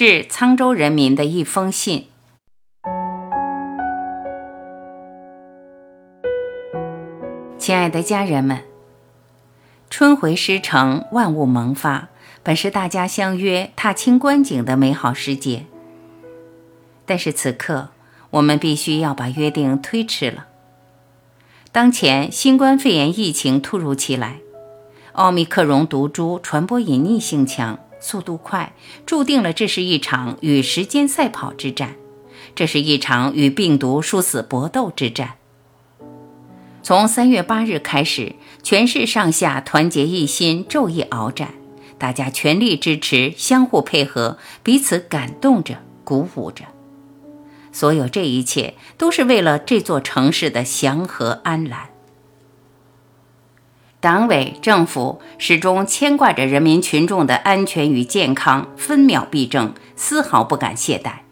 致沧州人民的一封信。亲爱的家人们，春回诗城，万物萌发，本是大家相约踏青观景的美好时节。但是此刻，我们必须要把约定推迟了。当前新冠肺炎疫情突如其来，奥密克戎毒株传播隐匿性强。速度快，注定了这是一场与时间赛跑之战，这是一场与病毒殊死搏斗之战。从三月八日开始，全市上下团结一心，昼夜鏖战，大家全力支持，相互配合，彼此感动着，鼓舞着。所有这一切，都是为了这座城市的祥和安澜。党委政府始终牵挂着人民群众的安全与健康，分秒必争，丝毫不敢懈怠。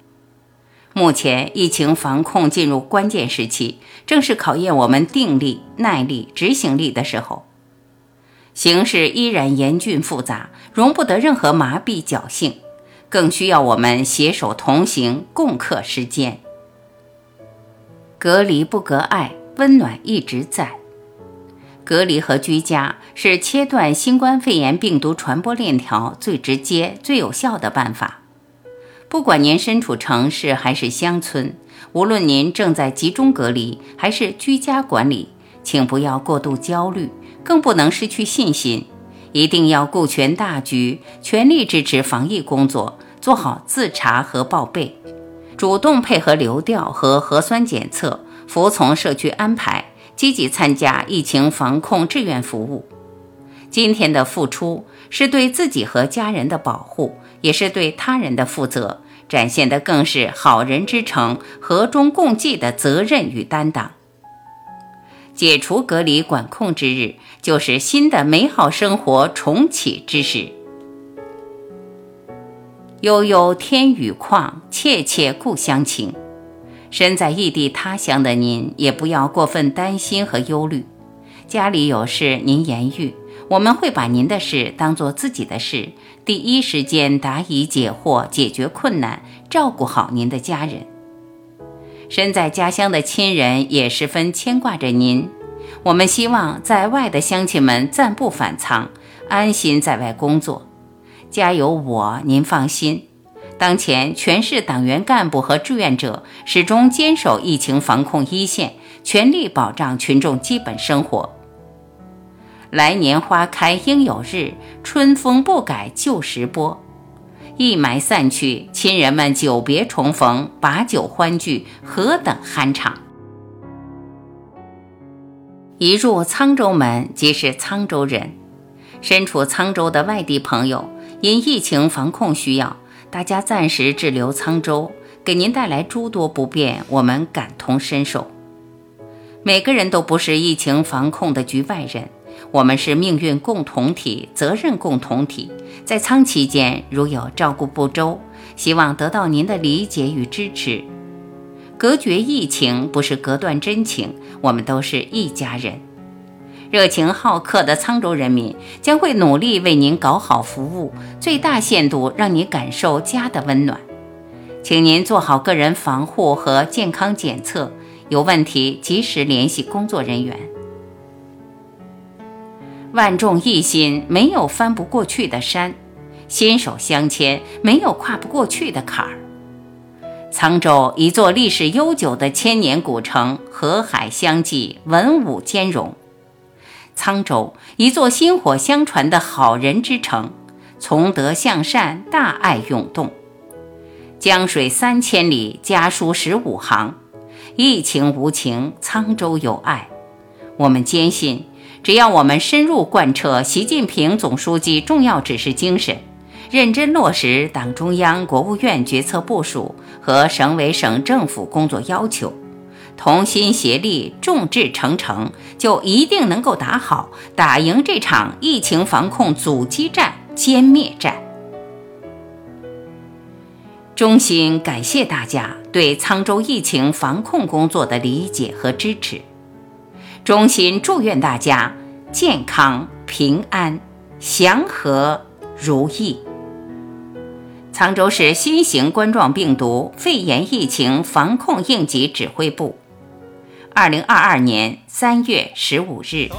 目前疫情防控进入关键时期，正是考验我们定力、耐力、执行力的时候。形势依然严峻复杂，容不得任何麻痹侥幸，更需要我们携手同行，共克时艰。隔离不隔爱，温暖一直在。隔离和居家是切断新冠肺炎病毒传播链条最直接、最有效的办法。不管您身处城市还是乡村，无论您正在集中隔离还是居家管理，请不要过度焦虑，更不能失去信心。一定要顾全大局，全力支持防疫工作，做好自查和报备，主动配合流调和核酸检测，服从社区安排。积极参加疫情防控志愿服务，今天的付出是对自己和家人的保护，也是对他人的负责，展现的更是好人之诚、和衷共济的责任与担当。解除隔离管控之日，就是新的美好生活重启之时。悠悠天宇旷，切切故乡情。身在异地他乡的您，也不要过分担心和忧虑。家里有事您言语，我们会把您的事当做自己的事，第一时间答疑解惑，解决困难，照顾好您的家人。身在家乡的亲人也十分牵挂着您。我们希望在外的乡亲们暂不返仓，安心在外工作。家有我，您放心。当前，全市党员干部和志愿者始终坚守疫情防控一线，全力保障群众基本生活。来年花开应有日，春风不改旧时波。一霾散去，亲人们久别重逢，把酒欢聚，何等酣畅！一入沧州门，即是沧州人。身处沧州的外地朋友，因疫情防控需要。大家暂时滞留沧州，给您带来诸多不便，我们感同身受。每个人都不是疫情防控的局外人，我们是命运共同体、责任共同体。在仓期间，如有照顾不周，希望得到您的理解与支持。隔绝疫情不是隔断真情，我们都是一家人。热情好客的沧州人民将会努力为您搞好服务，最大限度让你感受家的温暖。请您做好个人防护和健康检测，有问题及时联系工作人员。万众一心，没有翻不过去的山；心手相牵，没有跨不过去的坎儿。沧州一座历史悠久的千年古城，河海相济，文武兼容。沧州，一座薪火相传的好人之城，从德向善，大爱涌动。江水三千里，家书十五行，疫情无情，沧州有爱。我们坚信，只要我们深入贯彻习近平总书记重要指示精神，认真落实党中央、国务院决策部署和省委省政府工作要求。同心协力众志成城就一定能够打好打赢这场疫情防控阻击战歼灭战。衷心感谢大家对沧州疫情防控工作的理解和支持。衷心祝愿大家健康平安祥和如意。沧州市新型冠状病毒肺炎疫情防控应急指挥部二零二二年三月十五日。